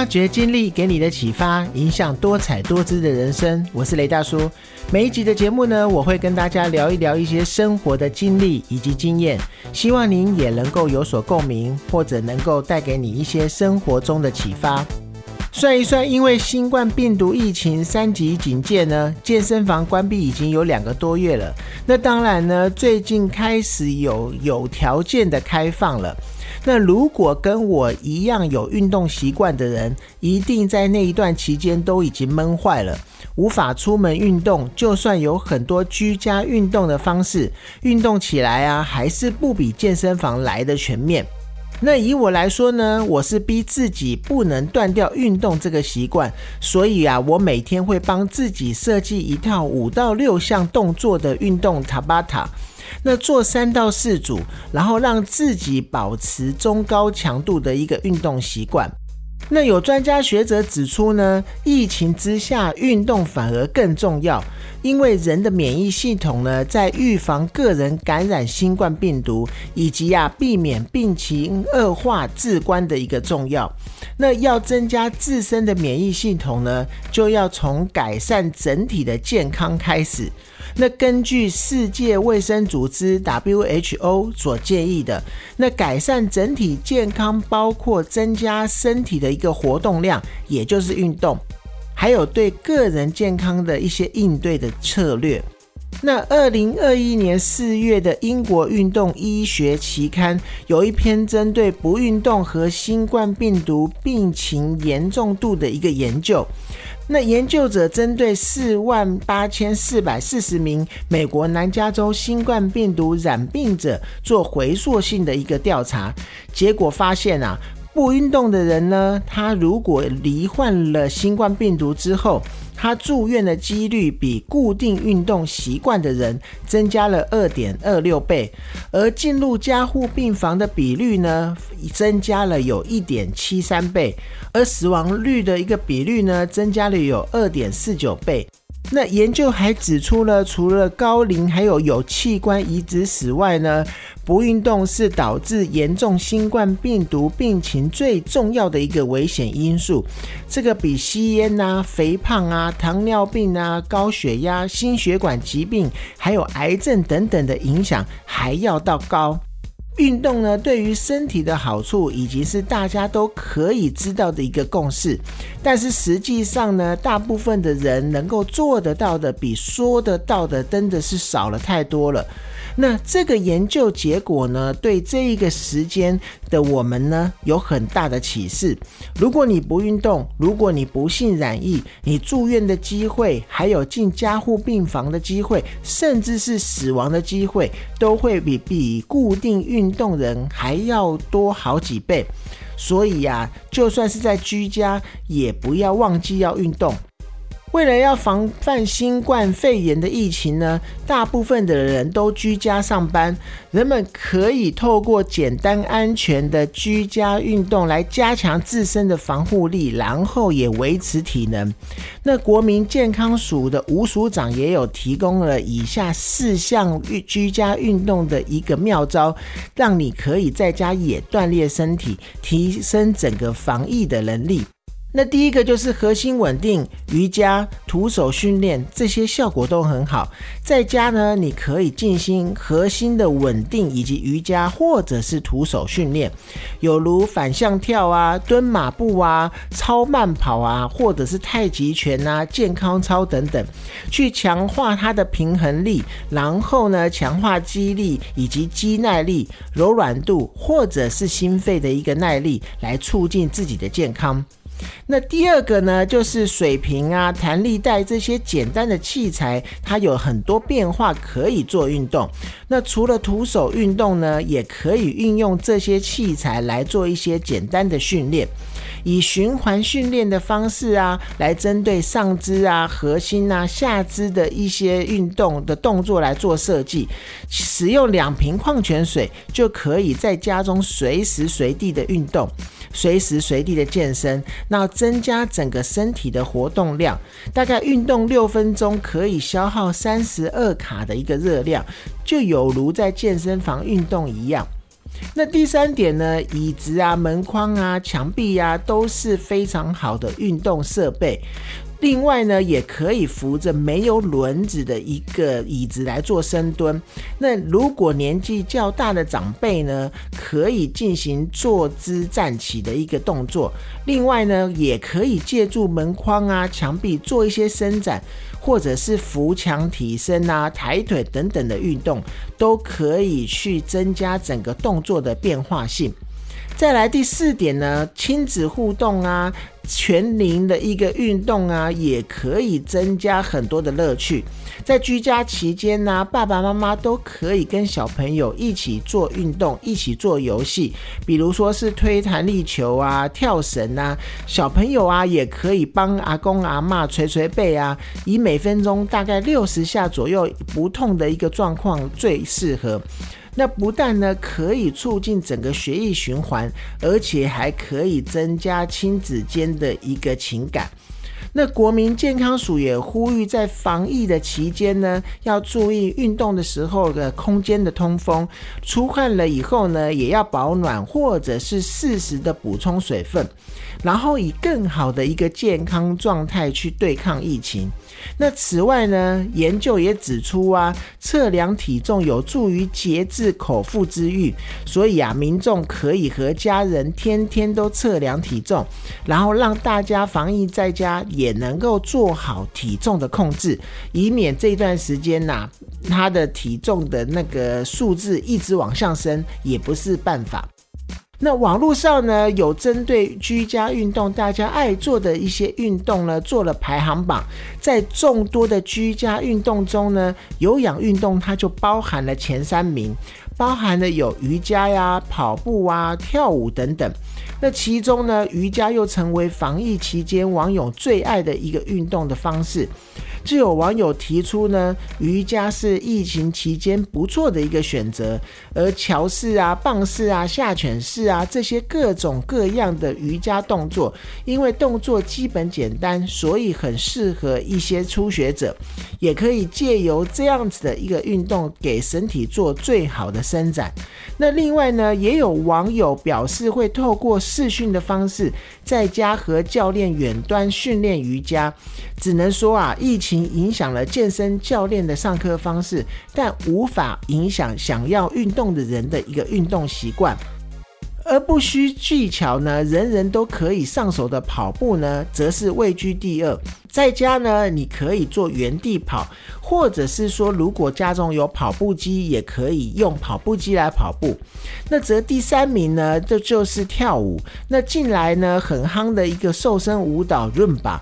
发掘经历给你的启发，影响多彩多姿的人生。我是雷大叔。每一集的节目呢，我会跟大家聊一聊一些生活的经历以及经验，希望您也能够有所共鸣，或者能够带给你一些生活中的启发。算一算，因为新冠病毒疫情三级警戒呢，健身房关闭已经有两个多月了。那当然呢，最近开始有有条件的开放了。那如果跟我一样有运动习惯的人，一定在那一段期间都已经闷坏了，无法出门运动。就算有很多居家运动的方式，运动起来啊，还是不比健身房来的全面。那以我来说呢，我是逼自己不能断掉运动这个习惯，所以啊，我每天会帮自己设计一套五到六项动作的运动塔巴塔。那做三到四组，然后让自己保持中高强度的一个运动习惯。那有专家学者指出呢，疫情之下运动反而更重要，因为人的免疫系统呢，在预防个人感染新冠病毒以及啊避免病情恶化至关的一个重要。那要增加自身的免疫系统呢，就要从改善整体的健康开始。那根据世界卫生组织 WHO 所建议的，那改善整体健康包括增加身体的一个活动量，也就是运动，还有对个人健康的一些应对的策略。那二零二一年四月的英国运动医学期刊有一篇针对不运动和新冠病毒病情严重度的一个研究。那研究者针对四万八千四百四十名美国南加州新冠病毒染病者做回溯性的一个调查，结果发现啊，不运动的人呢，他如果罹患了新冠病毒之后，他住院的几率比固定运动习惯的人增加了二点二六倍，而进入加护病房的比率呢，增加了有一点七三倍，而死亡率的一个比率呢，增加了有二点四九倍。那研究还指出了，除了高龄还有有器官移植史外呢，不运动是导致严重新冠病毒病情最重要的一个危险因素。这个比吸烟啊、肥胖啊、糖尿病啊、高血压、心血管疾病还有癌症等等的影响还要到高。运动呢，对于身体的好处已经是大家都可以知道的一个共识，但是实际上呢，大部分的人能够做得到的，比说得到的，真的是少了太多了。那这个研究结果呢，对这一个时间的我们呢，有很大的启示。如果你不运动，如果你不幸染疫，你住院的机会，还有进加护病房的机会，甚至是死亡的机会，都会比比固定运动人还要多好几倍。所以呀，就算是在居家，也不要忘记要运动。为了要防范新冠肺炎的疫情呢，大部分的人都居家上班。人们可以透过简单安全的居家运动来加强自身的防护力，然后也维持体能。那国民健康署的吴署长也有提供了以下四项居家运动的一个妙招，让你可以在家也锻炼身体，提升整个防疫的能力。那第一个就是核心稳定，瑜伽、徒手训练这些效果都很好。在家呢，你可以进行核心的稳定以及瑜伽，或者是徒手训练，有如反向跳啊、蹲马步啊、超慢跑啊，或者是太极拳啊、健康操等等，去强化它的平衡力，然后呢，强化肌力以及肌耐力、柔软度，或者是心肺的一个耐力，来促进自己的健康。那第二个呢，就是水瓶啊、弹力带这些简单的器材，它有很多变化可以做运动。那除了徒手运动呢，也可以运用这些器材来做一些简单的训练，以循环训练的方式啊，来针对上肢啊、核心啊、下肢的一些运动的动作来做设计。使用两瓶矿泉水就可以在家中随时随地的运动。随时随地的健身，那增加整个身体的活动量，大概运动六分钟可以消耗三十二卡的一个热量，就有如在健身房运动一样。那第三点呢，椅子啊、门框啊、墙壁啊，都是非常好的运动设备。另外呢，也可以扶着没有轮子的一个椅子来做深蹲。那如果年纪较大的长辈呢，可以进行坐姿站起的一个动作。另外呢，也可以借助门框啊、墙壁做一些伸展，或者是扶墙提升啊、抬腿等等的运动，都可以去增加整个动作的变化性。再来第四点呢，亲子互动啊，全龄的一个运动啊，也可以增加很多的乐趣。在居家期间呢，爸爸妈妈都可以跟小朋友一起做运动，一起做游戏，比如说是推弹力球啊、跳绳啊。小朋友啊，也可以帮阿公阿妈捶捶背啊，以每分钟大概六十下左右不痛的一个状况最适合。那不但呢可以促进整个血液循环，而且还可以增加亲子间的一个情感。那国民健康署也呼吁，在防疫的期间呢，要注意运动的时候的空间的通风，出汗了以后呢，也要保暖或者是适时的补充水分，然后以更好的一个健康状态去对抗疫情。那此外呢，研究也指出啊，测量体重有助于节制口腹之欲，所以啊，民众可以和家人天天都测量体重，然后让大家防疫在家也能够做好体重的控制，以免这段时间呐，他的体重的那个数字一直往上升，也不是办法。那网络上呢，有针对居家运动大家爱做的一些运动呢，做了排行榜。在众多的居家运动中呢，有氧运动它就包含了前三名，包含了有瑜伽呀、跑步啊、跳舞等等。那其中呢，瑜伽又成为防疫期间网友最爱的一个运动的方式。就有网友提出呢，瑜伽是疫情期间不错的一个选择，而桥式啊、棒式啊、下犬式啊这些各种各样的瑜伽动作，因为动作基本简单，所以很适合一些初学者，也可以借由这样子的一个运动，给身体做最好的伸展。那另外呢，也有网友表示会透过视讯的方式，在家和教练远端训练瑜伽。只能说啊，疫情影响了健身教练的上课方式，但无法影响想要运动的人的一个运动习惯。而不需技巧呢，人人都可以上手的跑步呢，则是位居第二。在家呢，你可以做原地跑，或者是说，如果家中有跑步机，也可以用跑步机来跑步。那则第三名呢，这就是跳舞。那近来呢，很夯的一个瘦身舞蹈 Rumba，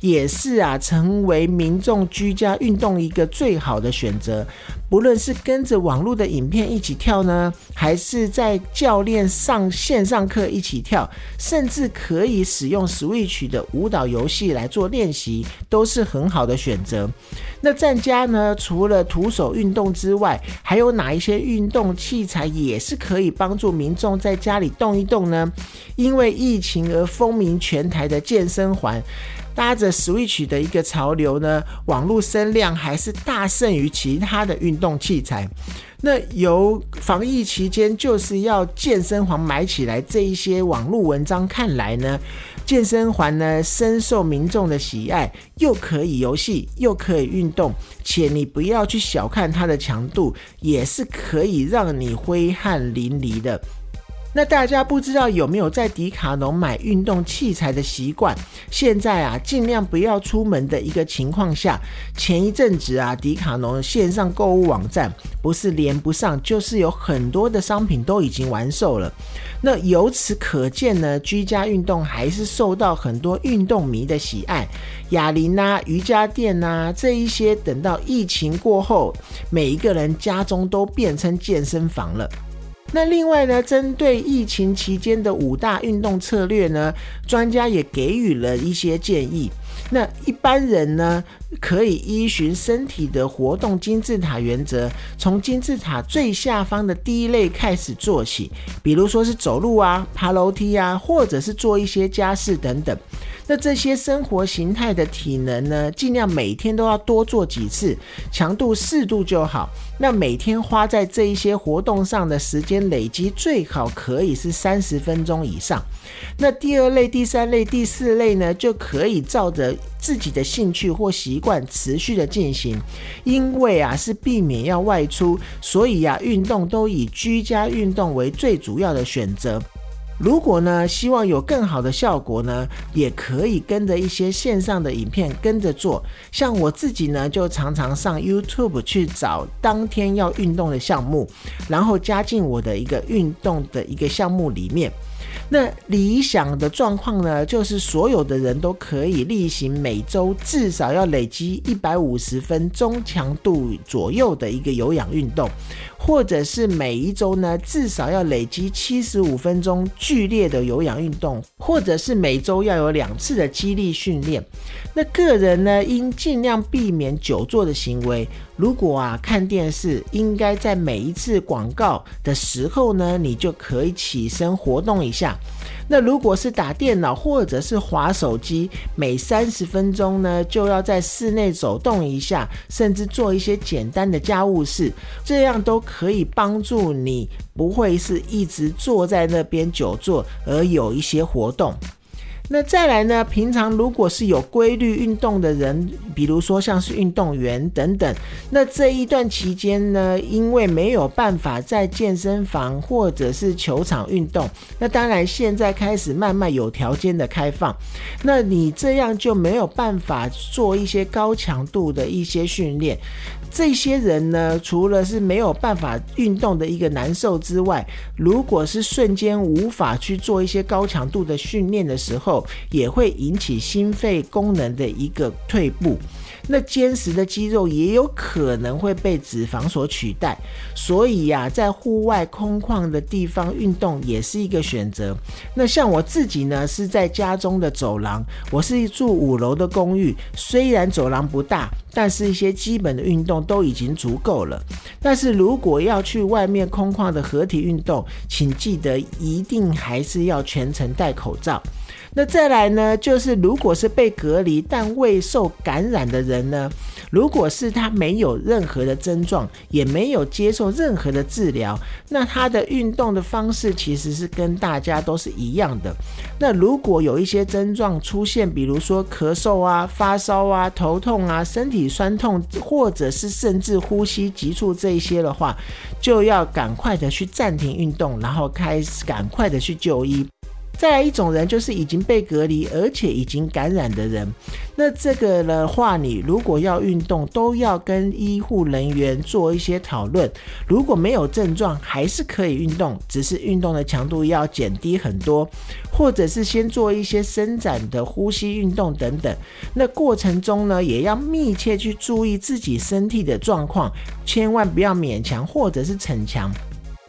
也是啊，成为民众居家运动一个最好的选择。不论是跟着网络的影片一起跳呢，还是在教练上线上课一起跳，甚至可以使用 Switch 的舞蹈游戏来做练习。都是很好的选择。那在家呢，除了徒手运动之外，还有哪一些运动器材也是可以帮助民众在家里动一动呢？因为疫情而风靡全台的健身环，搭着 Switch 的一个潮流呢，网络声量还是大胜于其他的运动器材。那由防疫期间就是要健身环买起来这一些网络文章看来呢？健身环呢，深受民众的喜爱，又可以游戏，又可以运动，且你不要去小看它的强度，也是可以让你挥汗淋漓的。那大家不知道有没有在迪卡侬买运动器材的习惯？现在啊，尽量不要出门的一个情况下，前一阵子啊，迪卡侬线上购物网站不是连不上，就是有很多的商品都已经完售了。那由此可见呢，居家运动还是受到很多运动迷的喜爱。哑铃啊、瑜伽垫啊这一些，等到疫情过后，每一个人家中都变成健身房了。那另外呢，针对疫情期间的五大运动策略呢，专家也给予了一些建议。那一般人呢，可以依循身体的活动金字塔原则，从金字塔最下方的第一类开始做起，比如说是走路啊、爬楼梯啊，或者是做一些家事等等。那这些生活形态的体能呢，尽量每天都要多做几次，强度适度就好。那每天花在这一些活动上的时间累积最好可以是三十分钟以上。那第二类、第三类、第四类呢，就可以照着自己的兴趣或习惯持续的进行。因为啊是避免要外出，所以啊运动都以居家运动为最主要的选择。如果呢，希望有更好的效果呢，也可以跟着一些线上的影片跟着做。像我自己呢，就常常上 YouTube 去找当天要运动的项目，然后加进我的一个运动的一个项目里面。那理想的状况呢，就是所有的人都可以例行每周至少要累积一百五十分钟强度左右的一个有氧运动。或者是每一周呢，至少要累积七十五分钟剧烈的有氧运动，或者是每周要有两次的肌力训练。那个人呢，应尽量避免久坐的行为。如果啊看电视，应该在每一次广告的时候呢，你就可以起身活动一下。那如果是打电脑或者是划手机，每三十分钟呢就要在室内走动一下，甚至做一些简单的家务事，这样都可以帮助你不会是一直坐在那边久坐，而有一些活动。那再来呢？平常如果是有规律运动的人，比如说像是运动员等等，那这一段期间呢，因为没有办法在健身房或者是球场运动，那当然现在开始慢慢有条件的开放，那你这样就没有办法做一些高强度的一些训练。这些人呢，除了是没有办法运动的一个难受之外，如果是瞬间无法去做一些高强度的训练的时候，也会引起心肺功能的一个退步。那坚实的肌肉也有可能会被脂肪所取代，所以呀，在户外空旷的地方运动也是一个选择。那像我自己呢，是在家中的走廊，我是住五楼的公寓，虽然走廊不大，但是一些基本的运动都已经足够了。但是如果要去外面空旷的合体运动，请记得一定还是要全程戴口罩。那再来呢，就是如果是被隔离但未受感染的人呢，如果是他没有任何的症状，也没有接受任何的治疗，那他的运动的方式其实是跟大家都是一样的。那如果有一些症状出现，比如说咳嗽啊、发烧啊、头痛啊、身体酸痛，或者是甚至呼吸急促这一些的话，就要赶快的去暂停运动，然后开始赶快的去就医。再来一种人，就是已经被隔离而且已经感染的人。那这个的话，你如果要运动，都要跟医护人员做一些讨论。如果没有症状，还是可以运动，只是运动的强度要减低很多，或者是先做一些伸展的呼吸运动等等。那过程中呢，也要密切去注意自己身体的状况，千万不要勉强或者是逞强。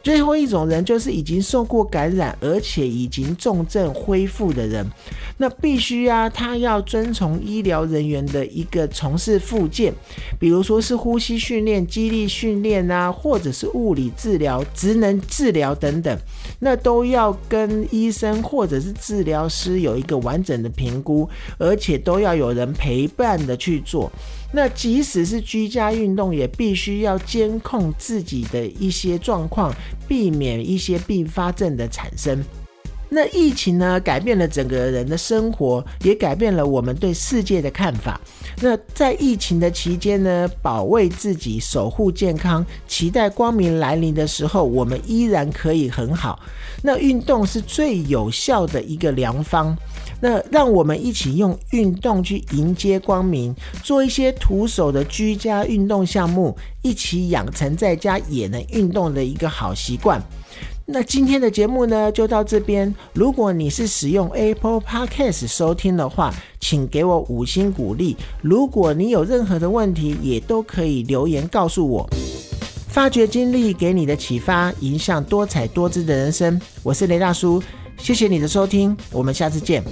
最后一种人就是已经受过感染，而且已经重症恢复的人，那必须啊，他要遵从医疗人员的一个从事复健，比如说是呼吸训练、肌力训练啊，或者是物理治疗、职能治疗等等，那都要跟医生或者是治疗师有一个完整的评估，而且都要有人陪伴的去做。那即使是居家运动，也必须要监控自己的一些状况，避免一些并发症的产生。那疫情呢，改变了整个人的生活，也改变了我们对世界的看法。那在疫情的期间呢，保卫自己，守护健康，期待光明来临的时候，我们依然可以很好。那运动是最有效的一个良方。那让我们一起用运动去迎接光明，做一些徒手的居家运动项目，一起养成在家也能运动的一个好习惯。那今天的节目呢，就到这边。如果你是使用 Apple Podcast 收听的话，请给我五星鼓励。如果你有任何的问题，也都可以留言告诉我。发掘经历给你的启发，影响多彩多姿的人生。我是雷大叔，谢谢你的收听，我们下次见。